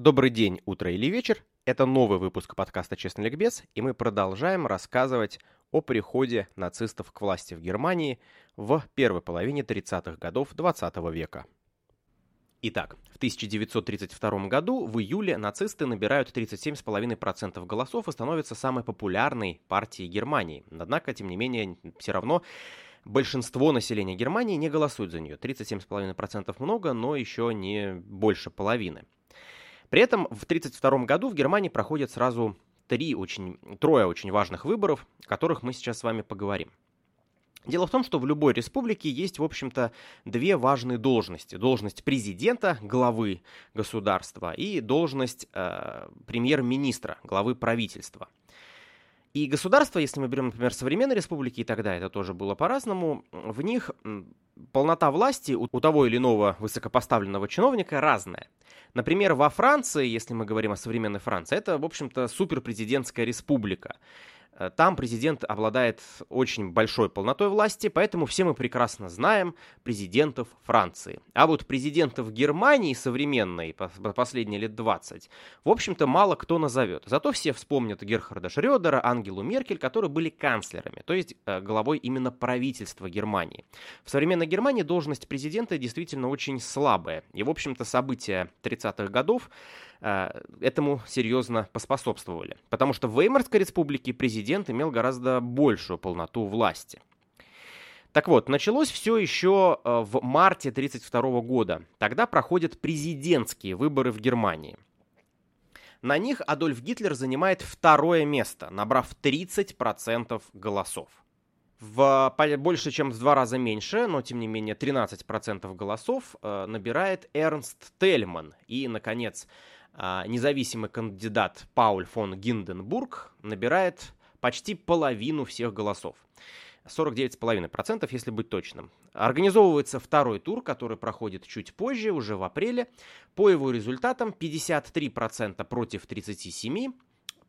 Добрый день, утро или вечер. Это новый выпуск подкаста «Честный ликбез», и мы продолжаем рассказывать о приходе нацистов к власти в Германии в первой половине 30-х годов 20 века. Итак, в 1932 году в июле нацисты набирают 37,5% голосов и становятся самой популярной партией Германии. Однако, тем не менее, все равно большинство населения Германии не голосует за нее. 37,5% много, но еще не больше половины. При этом в 1932 году в Германии проходят сразу три очень, трое очень важных выборов, о которых мы сейчас с вами поговорим. Дело в том, что в любой республике есть, в общем-то, две важные должности. Должность президента, главы государства, и должность э, премьер-министра, главы правительства. И государства, если мы берем, например, современные республики, и тогда это тоже было по-разному, в них полнота власти у, того или иного высокопоставленного чиновника разная. Например, во Франции, если мы говорим о современной Франции, это, в общем-то, суперпрезидентская республика. Э, там президент обладает очень большой полнотой власти, поэтому все мы прекрасно знаем президентов Франции. А вот президентов Германии современной, последние лет 20, в общем-то мало кто назовет. Зато все вспомнят Герхарда Шрёдера, Ангелу Меркель, которые были канцлерами, то есть э, главой именно правительства Германии. В современной Германии должность президента действительно очень слабая. И, в общем-то, события 30-х годов этому серьезно поспособствовали. Потому что в Веймарской республике президент имел гораздо большую полноту власти. Так вот, началось все еще э, в марте 1932 года. Тогда проходят президентские выборы в Германии. На них Адольф Гитлер занимает второе место, набрав 30% голосов. В больше, чем в два раза меньше, но тем не менее 13% голосов э, набирает Эрнст Тельман. И, наконец, а, независимый кандидат Пауль фон Гинденбург набирает почти половину всех голосов. 49,5%, если быть точным. Организовывается второй тур, который проходит чуть позже, уже в апреле. По его результатам 53% против 37%,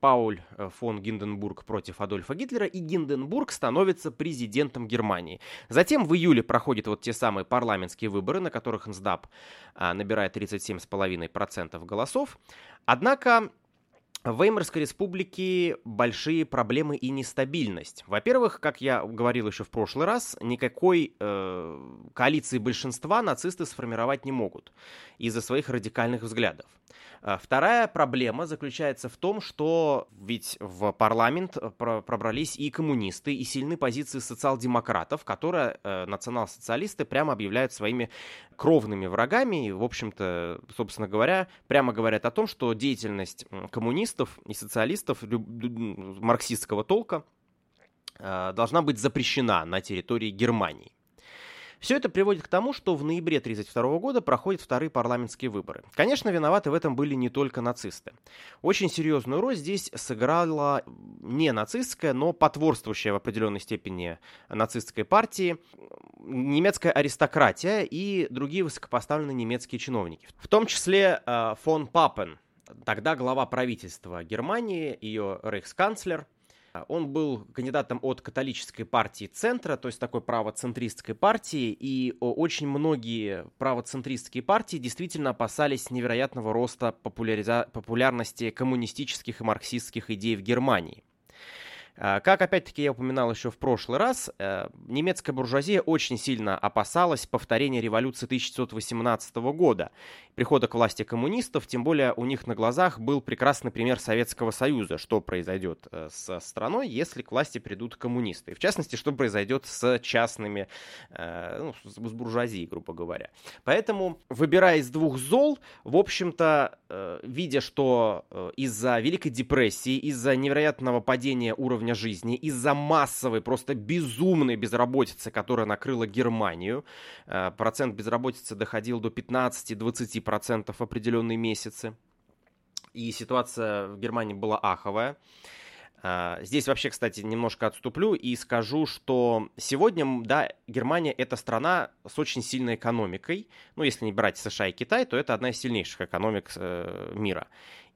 Пауль э, фон Гинденбург против Адольфа Гитлера, и Гинденбург становится президентом Германии. Затем в июле проходят вот те самые парламентские выборы, на которых НСДАП а, набирает 37,5% голосов. Однако в Веймарской республике большие проблемы и нестабильность. Во-первых, как я говорил еще в прошлый раз, никакой э, коалиции большинства нацисты сформировать не могут из-за своих радикальных взглядов. А вторая проблема заключается в том, что ведь в парламент э, пробрались и коммунисты, и сильны позиции социал-демократов, которые э, национал-социалисты прямо объявляют своими кровными врагами, и, в общем-то, собственно говоря, прямо говорят о том, что деятельность коммунистов и социалистов марксистского толка э, должна быть запрещена на территории Германии. Все это приводит к тому, что в ноябре 1932 года проходят вторые парламентские выборы. Конечно, виноваты в этом были не только нацисты. Очень серьезную роль здесь сыграла не нацистская, но потворствующая в определенной степени нацистской партии немецкая аристократия и другие высокопоставленные немецкие чиновники. В том числе э, фон Папен, тогда глава правительства Германии, ее рейхсканцлер – он был кандидатом от католической партии центра, то есть такой правоцентристской партии, и очень многие правоцентристские партии действительно опасались невероятного роста популяриза- популярности коммунистических и марксистских идей в Германии. А, как, опять-таки, я упоминал еще в прошлый раз, э, немецкая буржуазия очень сильно опасалась повторения революции 1918 года, прихода к власти коммунистов, тем более у них на глазах был прекрасный пример Советского Союза, что произойдет э, с страной, если к власти придут коммунисты. В частности, что произойдет с частными, э, ну, с буржуазией, грубо говоря. Поэтому, выбирая из двух зол, в общем-то, видя, что из-за Великой депрессии, из-за невероятного падения уровня уровня жизни, из-за массовой, просто безумной безработицы, которая накрыла Германию. Э, процент безработицы доходил до 15-20% в определенные месяцы. И ситуация в Германии была аховая. А, здесь вообще, кстати, немножко отступлю и скажу, что сегодня, да, Германия это страна с очень сильной экономикой. Ну, если не брать США и Китай, то это одна из сильнейших экономик э, мира.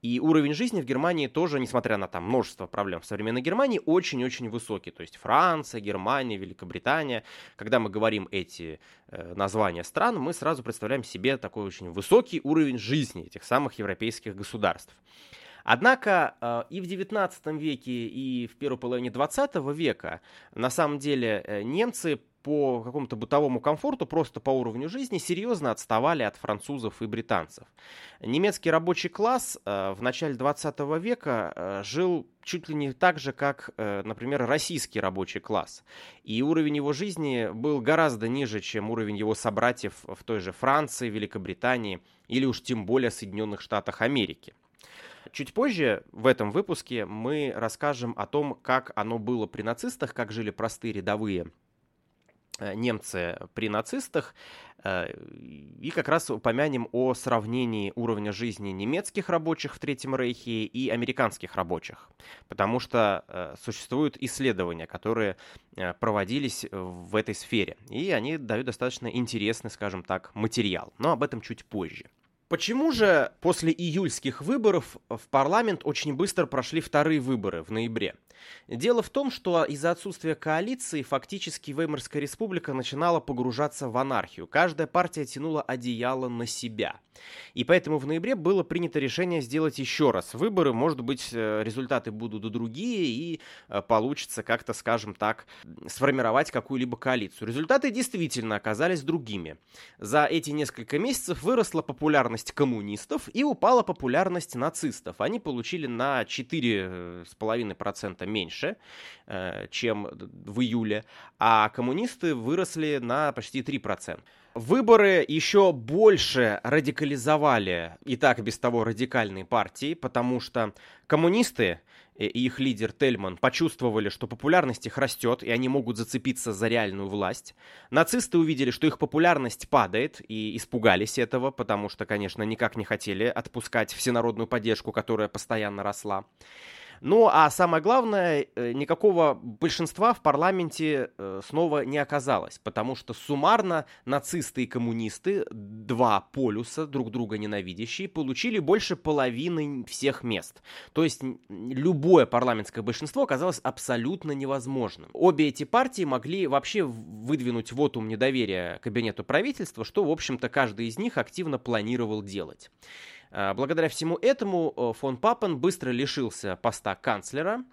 И уровень жизни в Германии тоже, несмотря на там множество проблем в современной Германии, очень-очень высокий. То есть Франция, Германия, Великобритания. Когда мы говорим эти э, названия стран, мы сразу представляем себе такой очень высокий уровень жизни этих самых европейских государств. Однако э, и в XIX веке, и в первой половине XX века на самом деле э, немцы по какому-то бытовому комфорту, просто по уровню жизни, серьезно отставали от французов и британцев. Немецкий рабочий класс э, в начале 20 века жил чуть ли не так же, как, например, российский рабочий класс. И уровень его жизни был гораздо ниже, чем уровень его собратьев в той же Франции, Великобритании или уж тем более Соединенных Штатах Америки. Чуть позже в этом выпуске мы расскажем о том, как оно было при нацистах, как жили простые рядовые э, немцы при нацистах, э, и как раз упомянем о сравнении уровня жизни немецких рабочих в Третьем Рейхе и американских рабочих, потому что э, существуют исследования, которые проводились в этой сфере, и они дают достаточно интересный, скажем так, материал, но об этом чуть позже. Почему же после июльских выборов в парламент очень быстро прошли вторые выборы в ноябре? Дело в том, что из-за отсутствия коалиции фактически Веймарская республика начинала погружаться в анархию. Каждая партия тянула одеяло на себя. И поэтому в ноябре было принято решение сделать еще раз выборы. Может быть, э, результаты будут другие и э, получится как-то, скажем так, сформировать какую-либо коалицию. Результаты действительно оказались другими. За эти несколько месяцев выросла популярность коммунистов и упала популярность нацистов. Они получили на 4,5% э, меньше, чем в июле, а коммунисты выросли на почти 3%. Выборы еще больше радикализовали и так без того радикальные партии, потому что коммунисты и их лидер Тельман почувствовали, что популярность их растет, и они могут зацепиться за реальную власть. Нацисты увидели, что их популярность падает, и испугались этого, потому что, конечно, никак не хотели отпускать всенародную поддержку, которая постоянно росла. Ну, а самое главное, э, никакого большинства в парламенте э, снова не оказалось, потому что суммарно нацисты и коммунисты, два полюса, друг друга ненавидящие, получили больше половины всех мест. То есть любое парламентское большинство оказалось абсолютно невозможным. Обе эти партии могли вообще выдвинуть вотум недоверия кабинету правительства, что, в общем-то, каждый из них активно планировал делать. А, благодаря всему этому э, фон Папен быстро лишился поста канцлера,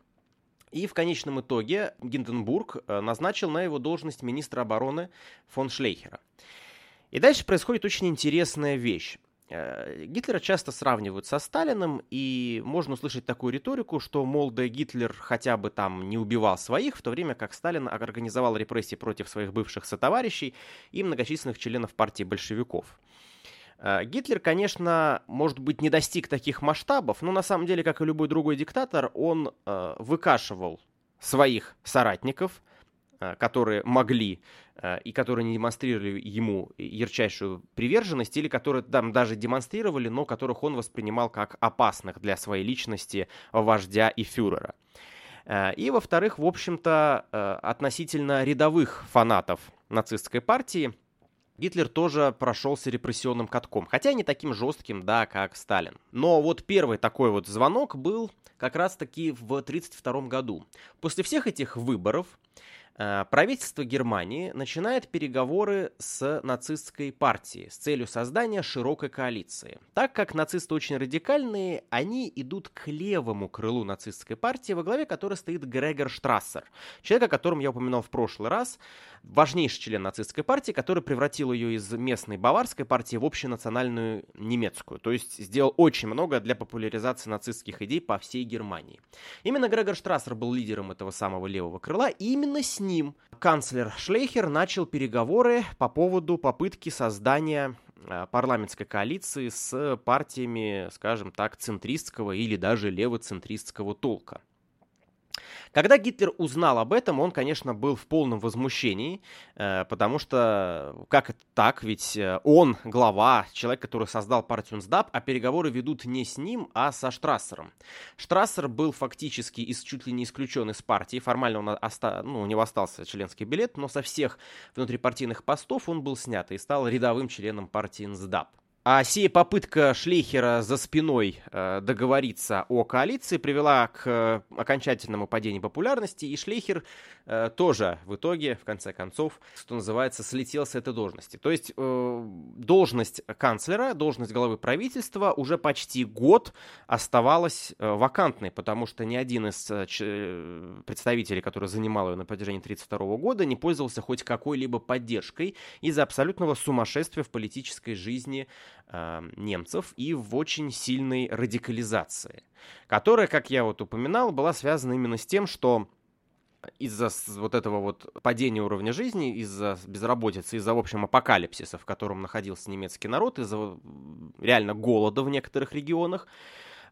и в конечном итоге Гинденбург э, назначил на его должность министра обороны фон Шлейхера. И дальше происходит очень интересная вещь. Э, Гитлера часто сравнивают со Сталиным, и можно услышать такую риторику, что, мол, да Гитлер хотя бы там не убивал своих, в то время как Сталин организовал репрессии против своих бывших сотоварищей и многочисленных членов партии большевиков. Э, Гитлер, конечно, может быть, не достиг таких масштабов, но на самом деле, как и любой другой диктатор, он э, выкашивал своих соратников, э, которые могли э, и которые не демонстрировали ему ярчайшую приверженность, или которые там даже демонстрировали, но которых он воспринимал как опасных для своей личности вождя и фюрера. Э, и, во-вторых, в общем-то, э, относительно рядовых фанатов нацистской партии – Гитлер тоже прошелся репрессионным катком, хотя не таким жестким, да, как Сталин. Но вот первый такой вот звонок был как раз-таки в 1932 году. После всех этих выборов Э, правительство Германии начинает переговоры с нацистской партией с целью создания широкой коалиции. Так как нацисты очень радикальные, они идут к левому крылу нацистской партии, во главе которой стоит Грегор Штрассер, человек, о котором я упоминал в прошлый раз, важнейший член нацистской партии, который превратил ее из местной баварской партии в общенациональную немецкую, то есть сделал очень много для популяризации нацистских идей по всей Германии. Именно Грегор Штрассер был лидером этого самого левого крыла, и именно с ним канцлер Шлейхер начал переговоры по поводу попытки создания э, парламентской коалиции с партиями, скажем так, центристского или даже левоцентристского толка. Когда Гитлер узнал об этом, он, конечно, был в полном возмущении, э, потому что как это так, ведь э, он глава, человек, который создал партию НСДАП, а переговоры ведут не с ним, а со Штрассером. Штрассер был фактически из, чуть ли не исключен из партии, формально он оста... ну, у него остался членский билет, но со всех внутрипартийных постов он был снят и стал рядовым членом партии НСДАП. А сия попытка Шлейхера за спиной э, договориться о коалиции привела к э, окончательному падению популярности, и Шлейхер э, тоже в итоге, в конце концов, что называется, слетел с этой должности. То есть должность канцлера, должность главы правительства уже почти год оставалась вакантной, потому что ни один из представителей, который занимал ее на протяжении 1932 года, не пользовался хоть какой-либо поддержкой из-за абсолютного сумасшествия в политической жизни немцев и в очень сильной радикализации, которая, как я вот упоминал, была связана именно с тем, что из-за вот этого вот падения уровня жизни, из-за безработицы, из-за, в общем, апокалипсиса, в котором находился немецкий народ, из-за реально голода в некоторых регионах,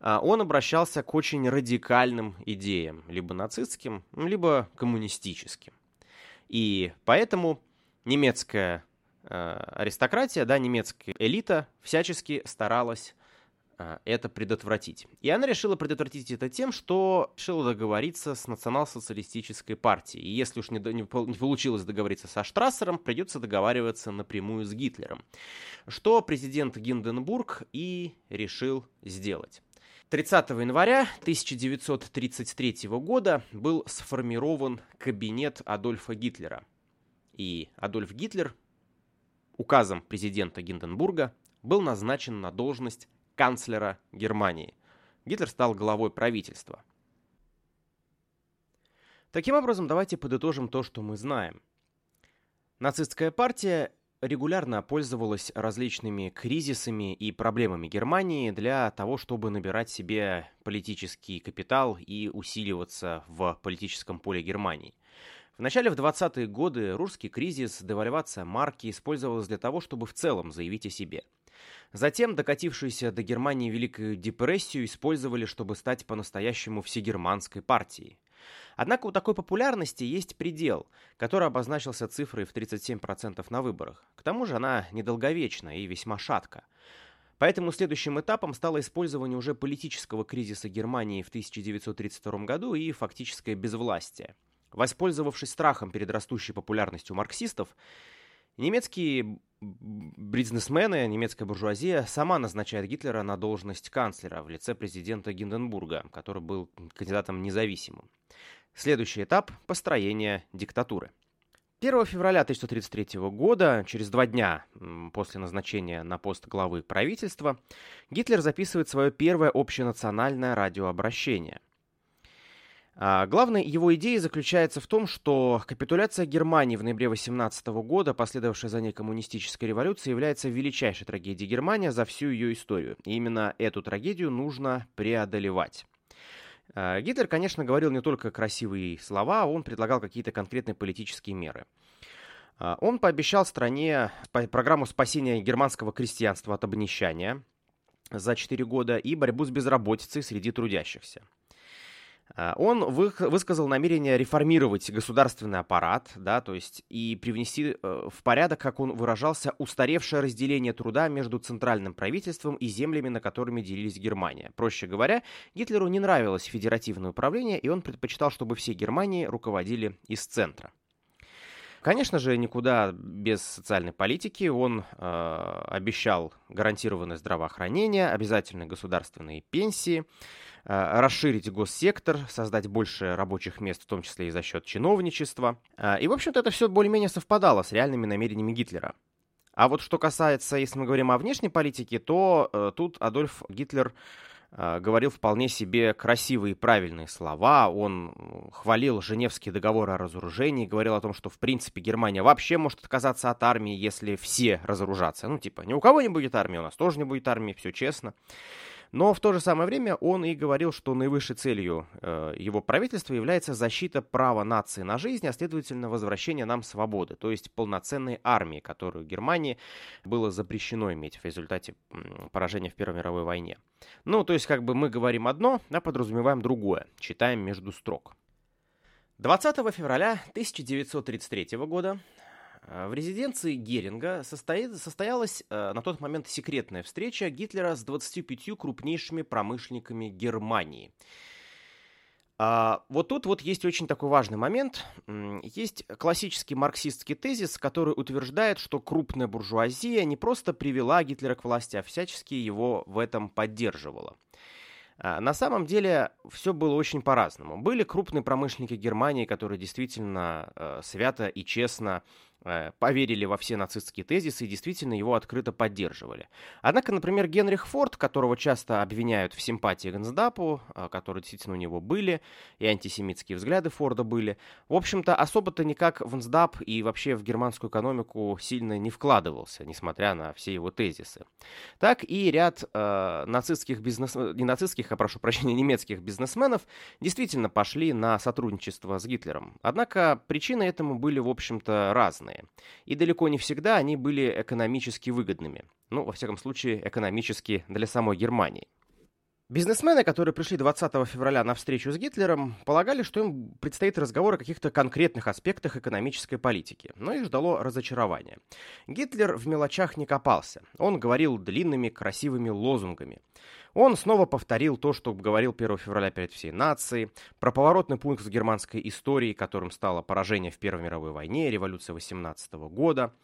э, он обращался к очень радикальным идеям, либо нацистским, либо коммунистическим. И поэтому немецкая аристократия, да, немецкая элита всячески старалась э, это предотвратить. И она решила предотвратить это тем, что решила договориться с национал-социалистической партией. И если уж не, не, не получилось договориться со Штрассером, придется договариваться напрямую с Гитлером. Что президент Гинденбург и решил сделать. 30 января 1933 года был сформирован кабинет Адольфа Гитлера. И Адольф Гитлер указом президента Гинденбурга был назначен на должность канцлера Германии. Гитлер стал главой правительства. Таким образом, давайте подытожим то, что мы знаем. Нацистская партия регулярно пользовалась различными кризисами и проблемами Германии для того, чтобы набирать себе политический капитал и усиливаться в политическом поле Германии. В начале в 20-е годы русский кризис, девальвация марки использовалась для того, чтобы в целом заявить о себе. Затем докатившуюся до Германии Великую депрессию использовали, чтобы стать по-настоящему всегерманской партией. Однако у такой популярности есть предел, который обозначился цифрой в 37% на выборах. К тому же она недолговечна и весьма шатка. Поэтому следующим этапом стало использование уже политического кризиса Германии в 1932 году и фактическое безвластие. Воспользовавшись страхом перед растущей популярностью марксистов, немецкие бизнесмены, немецкая буржуазия сама назначает Гитлера на должность канцлера в лице президента Гинденбурга, который был кандидатом независимым. Следующий этап – построение диктатуры. 1 февраля 1933 года, через два дня после назначения на пост главы правительства, Гитлер записывает свое первое общенациональное радиообращение – а, главной его идеей заключается в том, что капитуляция Германии в ноябре 18 года, последовавшая за ней коммунистической революции, является величайшей трагедией Германии за всю ее историю. И именно эту трагедию нужно преодолевать. А, Гитлер, конечно, говорил не только красивые слова, он предлагал какие-то конкретные политические меры. А, он пообещал стране программу спасения германского крестьянства от обнищания за 4 года и борьбу с безработицей среди трудящихся. А, он высказал намерение реформировать государственный аппарат, да, то есть и привнести э, в порядок, как он выражался, устаревшее разделение труда между центральным правительством и землями, на которыми делились Германия. Проще говоря, Гитлеру не нравилось федеративное управление, и он предпочитал, чтобы все Германии руководили из центра. Конечно же, никуда без социальной политики. Он э, обещал гарантированное здравоохранение, обязательные государственные пенсии, Э, расширить госсектор, создать больше рабочих мест, в том числе и за счет чиновничества. Э, и, в общем-то, это все более-менее совпадало с реальными намерениями Гитлера. А вот что касается, если мы говорим о внешней политике, то э, тут Адольф Гитлер говорил вполне себе красивые и правильные слова. Он хвалил Женевский договор о разоружении, говорил о том, что, в принципе, Германия вообще может отказаться от армии, если все разоружатся. Ну, типа, ни у кого не будет армии, у нас тоже не будет армии, все честно. Но в то же самое время он и говорил, что наивысшей целью э, его правительства является защита права нации на жизнь, а следовательно возвращение нам свободы, то есть полноценной армии, которую Германии было запрещено иметь в результате поражения в Первой мировой войне. Ну, то есть как бы мы говорим одно, а подразумеваем другое, читаем между строк. 20 февраля 1933 года в резиденции Геринга состоялась э, на тот момент секретная встреча Гитлера с 25 крупнейшими промышленниками Германии. А, вот тут вот есть очень такой важный момент. Есть классический марксистский тезис, который утверждает, что крупная буржуазия не просто привела Гитлера к власти, а всячески его в этом поддерживала. А, на самом деле все было очень по-разному. Были крупные промышленники Германии, которые действительно э, свято и честно поверили во все нацистские тезисы и действительно его открыто поддерживали. Однако, например, Генрих Форд, которого часто обвиняют в симпатии к Гансдапу, э, которые действительно у него были, и антисемитские взгляды Форда были, в общем-то, особо-то никак в Гансдап и вообще в германскую экономику сильно не вкладывался, несмотря на все его тезисы. Так и ряд э, нацистских бизнесменов, не нацистских, а прошу прощения, немецких бизнесменов действительно пошли на сотрудничество с Гитлером. Однако причины этому были, в общем-то, разные разные. И далеко не всегда они были экономически выгодными. Ну, во всяком случае, экономически для самой Германии. Бизнесмены, которые пришли 20 февраля на встречу с Гитлером, полагали, что им предстоит разговор о каких-то конкретных аспектах экономической политики, но их ждало разочарование. Гитлер в мелочах не копался, он говорил длинными красивыми лозунгами. Он снова повторил то, что говорил 1 февраля перед всей нацией, про поворотный пункт в германской истории, которым стало поражение в Первой мировой войне, революция 18 года –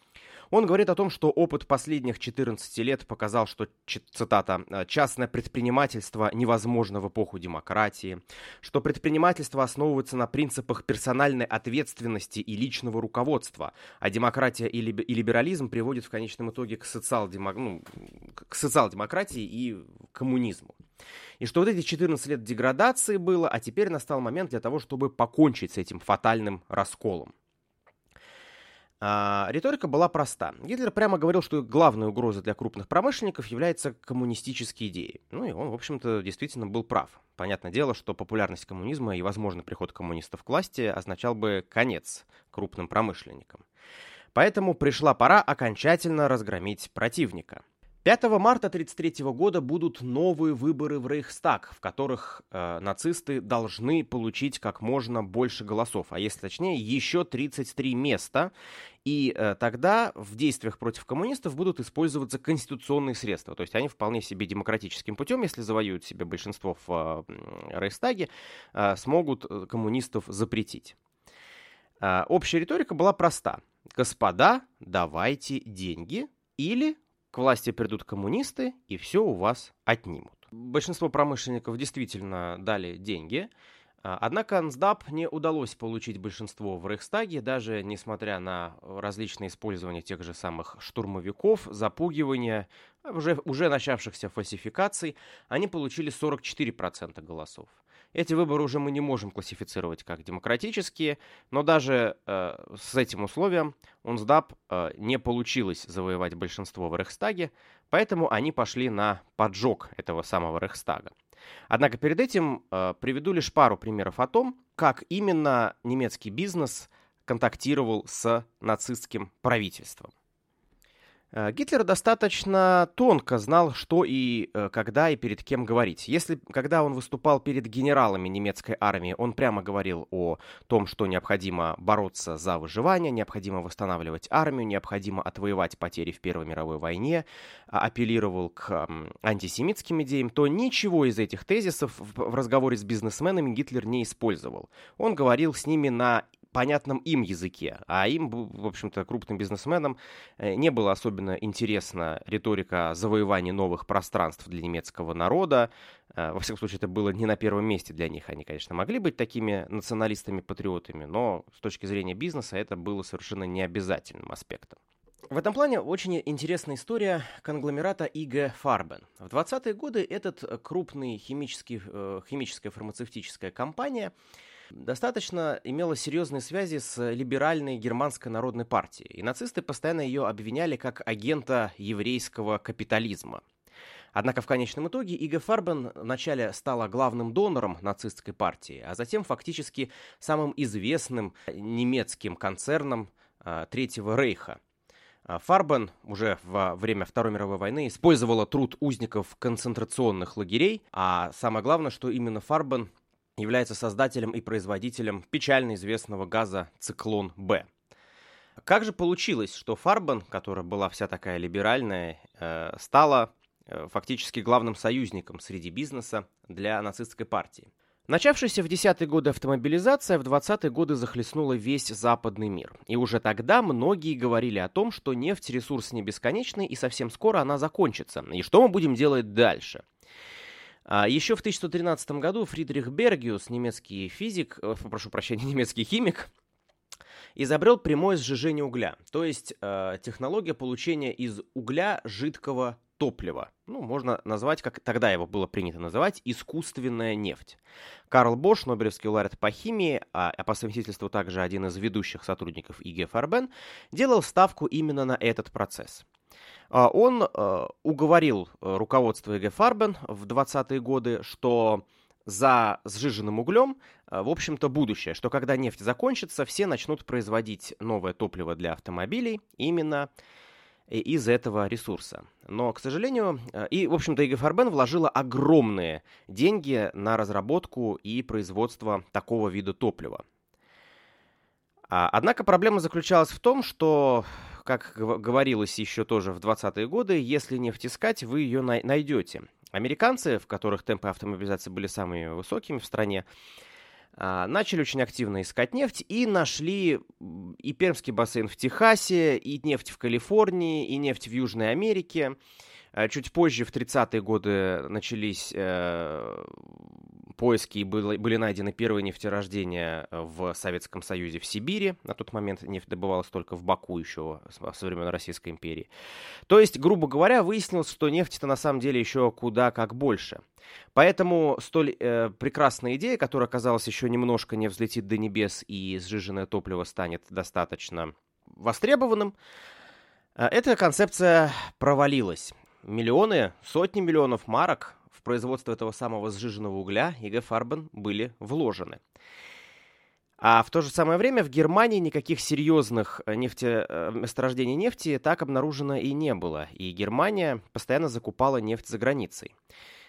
он говорит о том, что опыт последних 14 лет показал, что, цитата, «Э, «частное предпринимательство невозможно в эпоху демократии», что предпринимательство основывается на принципах персональной ответственности и личного руководства, а демократия и либерализм приводят в конечном итоге к, социал-демо... ну, к социал-демократии и коммунизму. И что вот эти 14 лет деградации было, а теперь настал момент для того, чтобы покончить с этим фатальным расколом. А, риторика была проста. Гитлер прямо говорил, что главной угрозой для крупных промышленников является коммунистические идеи. Ну и он, в общем-то, действительно был прав. Понятное дело, что популярность коммунизма и возможный приход коммунистов к власти означал бы конец крупным промышленникам. Поэтому пришла пора окончательно разгромить противника – 5 марта 1933 года будут новые выборы в Рейхстаг, в которых э, нацисты должны получить как можно больше голосов, а если точнее, еще 33 места. И э, тогда в действиях против коммунистов будут использоваться конституционные средства. То есть они вполне себе демократическим путем, если завоюют себе большинство в э, Рейхстаге, э, смогут э, коммунистов запретить. Э, общая риторика была проста. Господа, давайте деньги или к власти придут коммунисты и все у вас отнимут. Большинство промышленников действительно дали деньги, а, Однако НСДАП не удалось получить большинство в Рейхстаге, даже несмотря на различные использования тех же самых штурмовиков, запугивания, уже, уже начавшихся фальсификаций, они получили 44% голосов. Эти выборы уже мы не можем классифицировать как демократические, но даже э, с этим условием УНСДАП э, не получилось завоевать большинство в Рейхстаге, поэтому они пошли на поджог этого самого Рейхстага. Однако перед этим э, приведу лишь пару примеров о том, как именно немецкий бизнес контактировал с нацистским правительством. Э, Гитлер достаточно тонко знал, что и э, когда и перед кем говорить. Если, когда он выступал перед генералами немецкой армии, он прямо говорил о том, что необходимо бороться за выживание, необходимо восстанавливать армию, необходимо отвоевать потери в Первой мировой войне, а, апеллировал к антисемитским идеям, то ничего из этих тезисов в разговоре с бизнесменами Гитлер не использовал. Он говорил с ними на понятном им языке. А им, в общем-то, крупным бизнесменам э, не было особенно интересна риторика завоевания новых пространств для немецкого народа. Э, во всяком случае, это было не на первом месте для них. Они, конечно, могли быть такими националистами-патриотами, но с точки зрения бизнеса это было совершенно необязательным аспектом. В этом плане очень интересная история конгломерата IG Farben. В 20-е годы этот крупный химический, э, химическая фармацевтическая компания достаточно имела серьезные связи с либеральной германской народной партией, и нацисты постоянно ее обвиняли как агента еврейского капитализма. Однако в конечном итоге Иго Фарбен вначале стала главным донором нацистской партии, а затем фактически самым известным немецким концерном а, Третьего Рейха. А, Фарбен уже во время Второй мировой войны использовала труд узников концентрационных лагерей, а самое главное, что именно Фарбен является создателем и производителем печально известного газа «Циклон-Б». Как же получилось, что Фарбан, которая была вся такая либеральная, э, стала э, фактически главным союзником среди бизнеса для нацистской партии? Начавшаяся в десятые годы автомобилизация в 20-е годы захлестнула весь западный мир. И уже тогда многие говорили о том, что нефть – ресурс не бесконечный, и совсем скоро она закончится. И что мы будем делать дальше? А еще в 1113 году Фридрих Бергиус, немецкий физик, э, прошу прощения, немецкий химик, изобрел прямое сжижение угля, то есть э, технология получения из угля жидкого топлива. Ну, можно назвать, как тогда его было принято называть, искусственная нефть. Карл Бош, Нобелевский лауреат по химии, а, а по совместительству также один из ведущих сотрудников ИГ Фарбен, делал ставку именно на этот процесс. А, он э, уговорил э, руководство ИГ Фарбен в 20-е годы, что за сжиженным углем, э, в общем-то, будущее, что когда нефть закончится, все начнут производить новое топливо для автомобилей именно из этого ресурса. Но, к сожалению, и, в общем-то, ИГ Фарбен вложила огромные деньги на разработку и производство такого вида топлива. А, однако проблема заключалась в том, что, как говорилось еще тоже в 20-е годы, если нефть искать, вы ее найдете. Американцы, в которых темпы автомобилизации были самыми высокими в стране, а, начали очень активно искать нефть и нашли и Пермский бассейн в Техасе, и нефть в Калифорнии, и нефть в Южной Америке. А, чуть позже, в 30-е годы, начались э, поиски и были, найдены первые нефтерождения в Советском Союзе в Сибири. На тот момент нефть добывалась только в Баку еще со времен Российской империи. То есть, грубо говоря, выяснилось, что нефти-то на самом деле еще куда как больше. Поэтому столь э, прекрасная идея, которая, казалось, еще немножко не взлетит до небес и сжиженное топливо станет достаточно востребованным, э, эта концепция провалилась. Миллионы, сотни миллионов марок в производство этого самого сжиженного угля ИГ Фарбен были вложены. А в то же самое время в Германии никаких серьезных э, нефте, э, месторождений нефти так обнаружено и не было. И Германия постоянно закупала нефть за границей.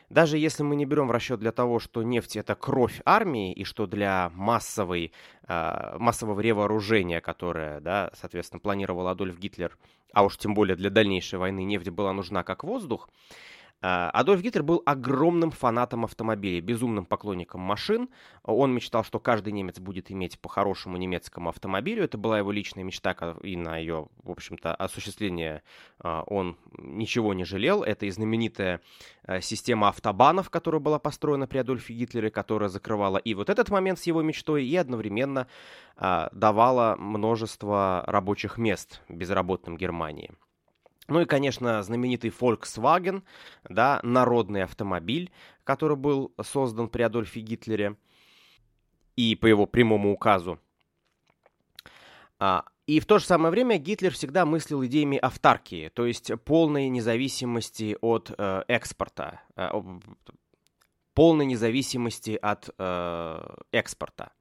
Даже если мы не берем в расчет для того, что нефть это кровь армии, и что для массовой, э, массового ревооружения, которое, да, соответственно, планировал Адольф Гитлер, а уж тем более для дальнейшей войны нефть была нужна как воздух, Адольф Гитлер был огромным фанатом автомобилей, безумным поклонником машин. Он мечтал, что каждый немец будет иметь по хорошему немецкому автомобилю. Это была его личная мечта, и на ее, в общем-то, осуществление а, он ничего не жалел. Это и знаменитая а, система автобанов, которая была построена при Адольфе Гитлере, которая закрывала и вот этот момент с его мечтой, и одновременно давала множество рабочих мест безработным Германии. Ну и, конечно, знаменитый Volkswagen, да, народный автомобиль, который был создан при Адольфе Гитлере и по его прямому указу. А, и в то же самое время Гитлер всегда мыслил идеями автаркии, то есть полной независимости от э, экспорта, э, полной независимости от э, экспорта.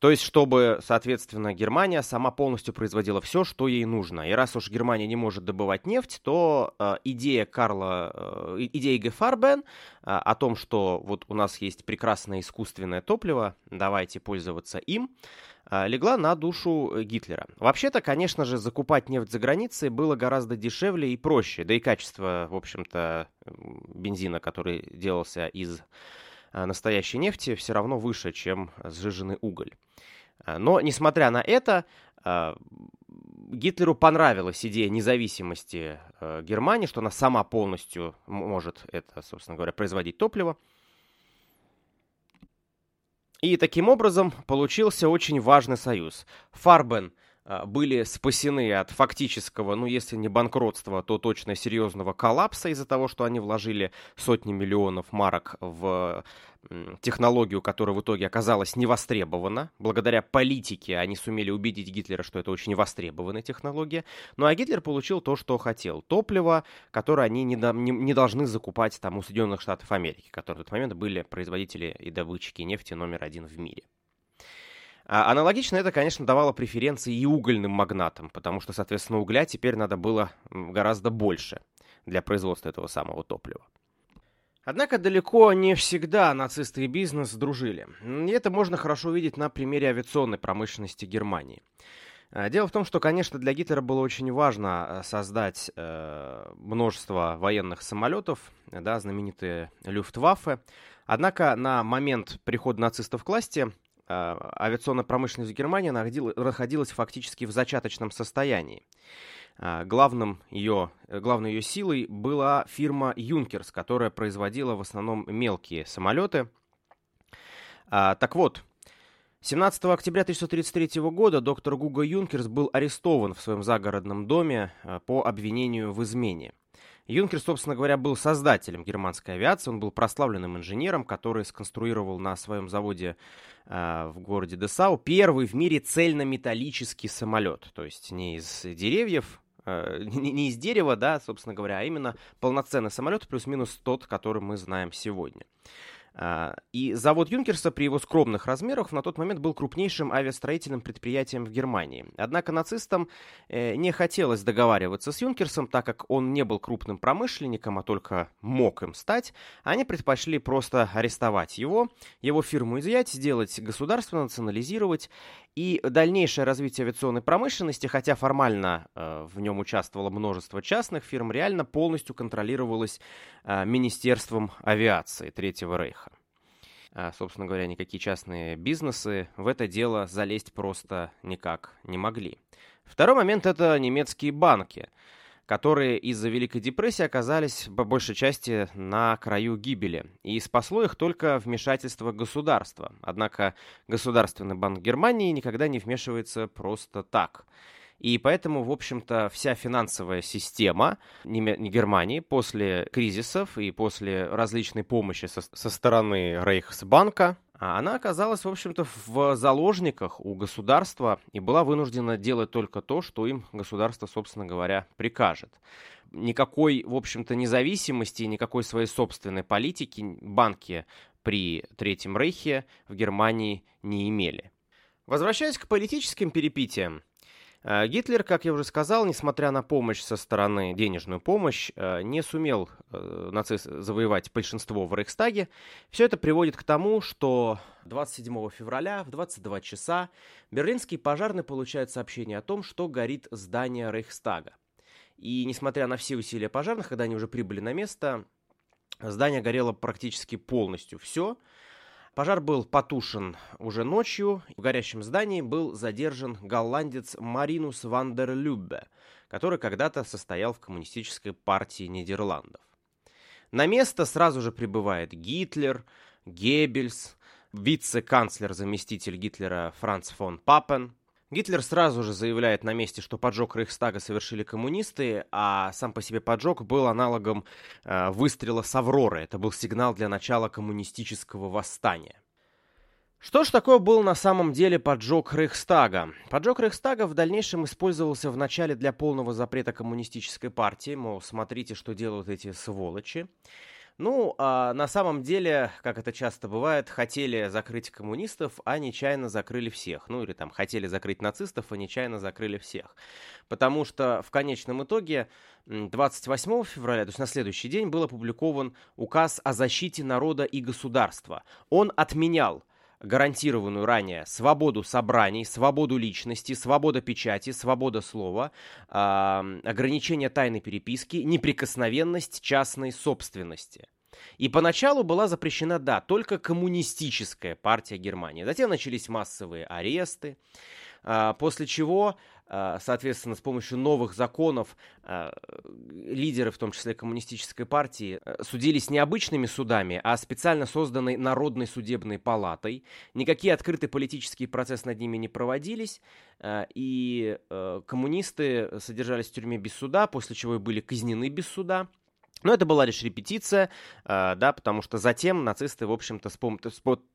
То есть, чтобы, соответственно, Германия сама полностью производила все, что ей нужно. И раз уж Германия не может добывать нефть, то э, идея Карла, э, идея Гефарбен э, о том, что вот у нас есть прекрасное искусственное топливо, давайте пользоваться им, э, легла на душу Гитлера. Вообще-то, конечно же, закупать нефть за границей было гораздо дешевле и проще, да и качество, в общем-то, бензина, который делался из настоящей нефти, все равно выше, чем сжиженный уголь. А, но, несмотря на это, а, Гитлеру понравилась идея независимости а, Германии, что она сама полностью может это, собственно говоря, производить топливо. И таким образом получился очень важный союз. Фарбен были спасены от фактического, ну если не банкротства, то точно серьезного коллапса из-за того, что они вложили сотни миллионов марок в технологию, которая в итоге оказалась невостребована. Благодаря политике они сумели убедить Гитлера, что это очень востребованная технология. Ну а Гитлер получил то, что хотел. Топливо, которое они не, не, не должны закупать там у Соединенных Штатов Америки, которые в тот момент были производители и добытчики нефти номер один в мире. А аналогично это, конечно, давало преференции и угольным магнатам, потому что, соответственно, угля теперь надо было гораздо больше для производства этого самого топлива. Однако далеко не всегда нацисты и бизнес дружили. И это можно хорошо увидеть на примере авиационной промышленности Германии. Э, дело в том, что, конечно, для Гитлера было очень важно э, создать э, множество военных самолетов, да, знаменитые Люфтваффе. Однако на момент прихода нацистов к власти авиационная промышленность Германии находилась фактически в зачаточном состоянии. Э, главным ее, главной ее силой была фирма Юнкерс, которая производила в основном мелкие самолеты. Э, так вот, 17 октября 1933 года доктор Гуго Юнкерс был арестован в своем загородном доме по обвинению в измене. Юнкерс, собственно говоря, был создателем германской авиации, он был прославленным инженером, который сконструировал на своем заводе э, в городе Десау первый в мире цельнометаллический самолет, то есть не из деревьев, э, не, не из дерева, да, собственно говоря, а именно полноценный самолет плюс-минус тот, который мы знаем сегодня. А, и завод Юнкерса при его скромных размерах на тот момент был крупнейшим авиастроительным предприятием в Германии. Однако нацистам э, не хотелось договариваться с Юнкерсом, так как он не был крупным промышленником, а только мог им стать. Они предпочли просто арестовать его, его фирму изъять, сделать государство, национализировать. И дальнейшее развитие авиационной промышленности, хотя формально э, в нем участвовало множество частных фирм, реально полностью контролировалось э, Министерством авиации Третьего Рейха. А, собственно говоря, никакие частные бизнесы в это дело залезть просто никак не могли. Второй момент – это немецкие банки, которые из-за Великой депрессии оказались по большей части на краю гибели. И спасло их только вмешательство государства. Однако Государственный банк Германии никогда не вмешивается просто так – и поэтому, в общем-то, вся финансовая система Германии после кризисов и после различной помощи со, со стороны Рейхсбанка, она оказалась, в общем-то, в заложниках у государства и была вынуждена делать только то, что им государство, собственно говоря, прикажет. Никакой, в общем-то, независимости, никакой своей собственной политики банки при Третьем Рейхе в Германии не имели. Возвращаясь к политическим перипетиям, Э, Гитлер, как я уже сказал, несмотря на помощь со стороны, денежную помощь, э, не сумел э, нацист завоевать большинство в Рейхстаге. Все это приводит к тому, что 27 февраля в 22 часа берлинские пожарные получают сообщение о том, что горит здание Рейхстага. И несмотря на все усилия пожарных, когда они уже прибыли на место, здание горело практически полностью все – Пожар был потушен уже ночью. В горящем здании был задержан голландец Маринус ван дер Люббе, который когда-то состоял в коммунистической партии Нидерландов. На место сразу же прибывает Гитлер, Геббельс, вице-канцлер-заместитель Гитлера Франц фон Папен, Гитлер сразу же заявляет на месте, что поджог Рейхстага совершили коммунисты, а сам по себе поджог был аналогом э, выстрела с Авроры. Это был сигнал для начала коммунистического восстания. Что ж такое был на самом деле поджог Рейхстага? Поджог Рейхстага в дальнейшем использовался в начале для полного запрета коммунистической партии, мол, смотрите, что делают эти сволочи. Ну, а на самом деле, как это часто бывает, хотели закрыть коммунистов, а нечаянно закрыли всех. Ну, или там хотели закрыть нацистов, а нечаянно закрыли всех. Потому что в конечном итоге 28 февраля, то есть на следующий день, был опубликован указ о защите народа и государства. Он отменял гарантированную ранее свободу собраний, свободу личности, свобода печати, свобода слова, э, ограничение тайной переписки, неприкосновенность частной собственности. И поначалу была запрещена, да, только коммунистическая партия Германии. Затем начались массовые аресты, а, после чего, соответственно, с помощью новых законов а, лидеры, в том числе коммунистической партии, судились не обычными судами, а специально созданной Народной судебной палатой. Никакие открытые политические процессы над ними не проводились, и коммунисты содержались в тюрьме без суда, после чего и были казнены без суда. Но это была лишь репетиция, э, да, потому что затем нацисты, в общем-то,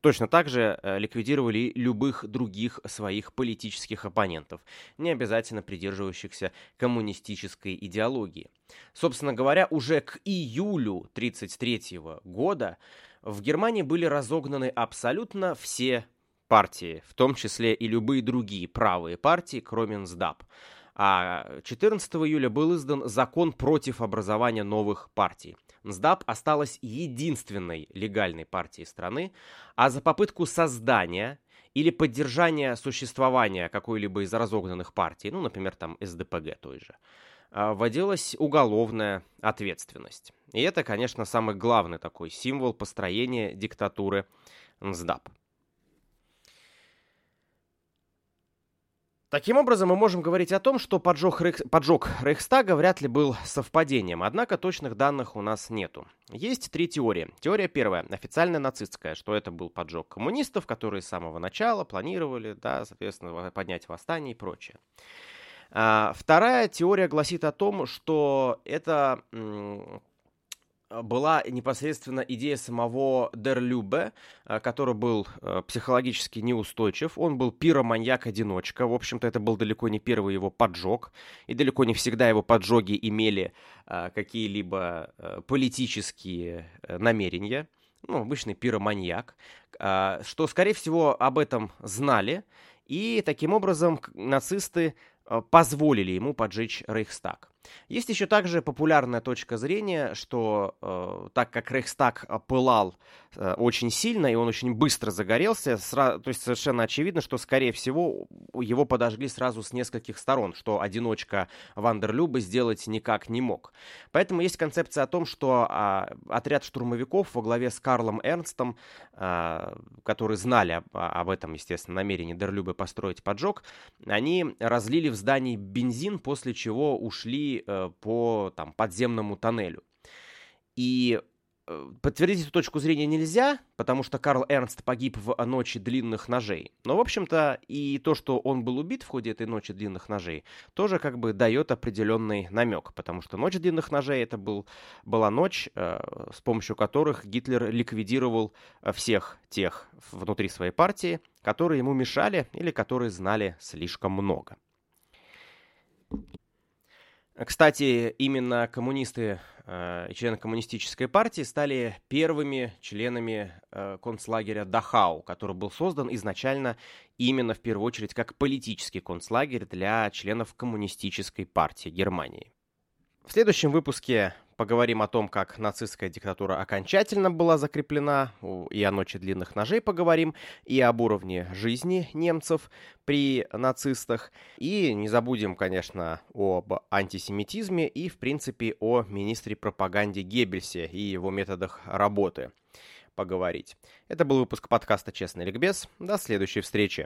точно так же э, ликвидировали любых других своих политических оппонентов, не обязательно придерживающихся коммунистической идеологии. Собственно говоря, уже к июлю 1933 года в Германии были разогнаны абсолютно все партии, в том числе и любые другие правые партии, кроме НСДАП. А 14 июля был издан закон против образования новых партий. НСДАП осталась единственной легальной партией страны, а за попытку создания или поддержания существования какой-либо из разогнанных партий, ну, например, там СДПГ той же, а, вводилась уголовная ответственность. И это, конечно, самый главный такой символ построения диктатуры НСДАП. Таким образом, мы можем говорить о том, что поджог, Рейх... поджог Рейхстага вряд ли был совпадением, однако точных данных у нас нету. Есть три теории. Теория первая, официальная нацистская, что это был поджог коммунистов, которые с самого начала планировали, да, соответственно, поднять восстание и прочее. А, вторая теория гласит о том, что это была непосредственно идея самого Дерлюбе, а, который был а, психологически неустойчив. Он был пироманьяк-одиночка. В общем-то, это был далеко не первый его поджог. И далеко не всегда его поджоги имели какие-либо политические э, намерения. Ну, обычный пироманьяк. Что, скорее всего, об этом знали. И таким образом нацисты позволили ему поджечь Рейхстаг. Есть еще также популярная точка зрения, что э, так как Рейхстаг пылал э, очень сильно и он очень быстро загорелся, сра- то есть совершенно очевидно, что, скорее всего, его подожгли сразу с нескольких сторон, что одиночка Вандерлюба сделать никак не мог. Поэтому есть концепция о том, что э, отряд штурмовиков во главе с Карлом Эрнстом, э, которые знали об, об этом, естественно, намерении Дерлюбы построить поджог, они разлили в здании бензин, после чего ушли э, по там, подземному тоннелю. И Э, подтвердить эту точку зрения нельзя, потому что Карл Эрнст погиб в ночи длинных ножей. Но, в общем-то, и то, что он был убит в ходе этой ночи длинных ножей, тоже как бы дает определенный намек, потому что ночь длинных ножей это был, была ночь, э, с помощью которых Гитлер ликвидировал всех тех внутри своей партии, которые ему мешали или которые знали слишком много. Кстати, именно коммунисты э, члены коммунистической партии стали первыми членами э, концлагеря Дахау, который был создан изначально именно в первую очередь как политический концлагерь для членов коммунистической партии Германии. В следующем выпуске поговорим о том, как нацистская диктатура окончательно была закреплена, и о ночи длинных ножей поговорим, и об уровне жизни немцев при нацистах, и не забудем, конечно, об антисемитизме и, в принципе, о министре пропаганды Геббельсе и его методах работы поговорить. Это был выпуск подкаста «Честный ликбез». До следующей встречи.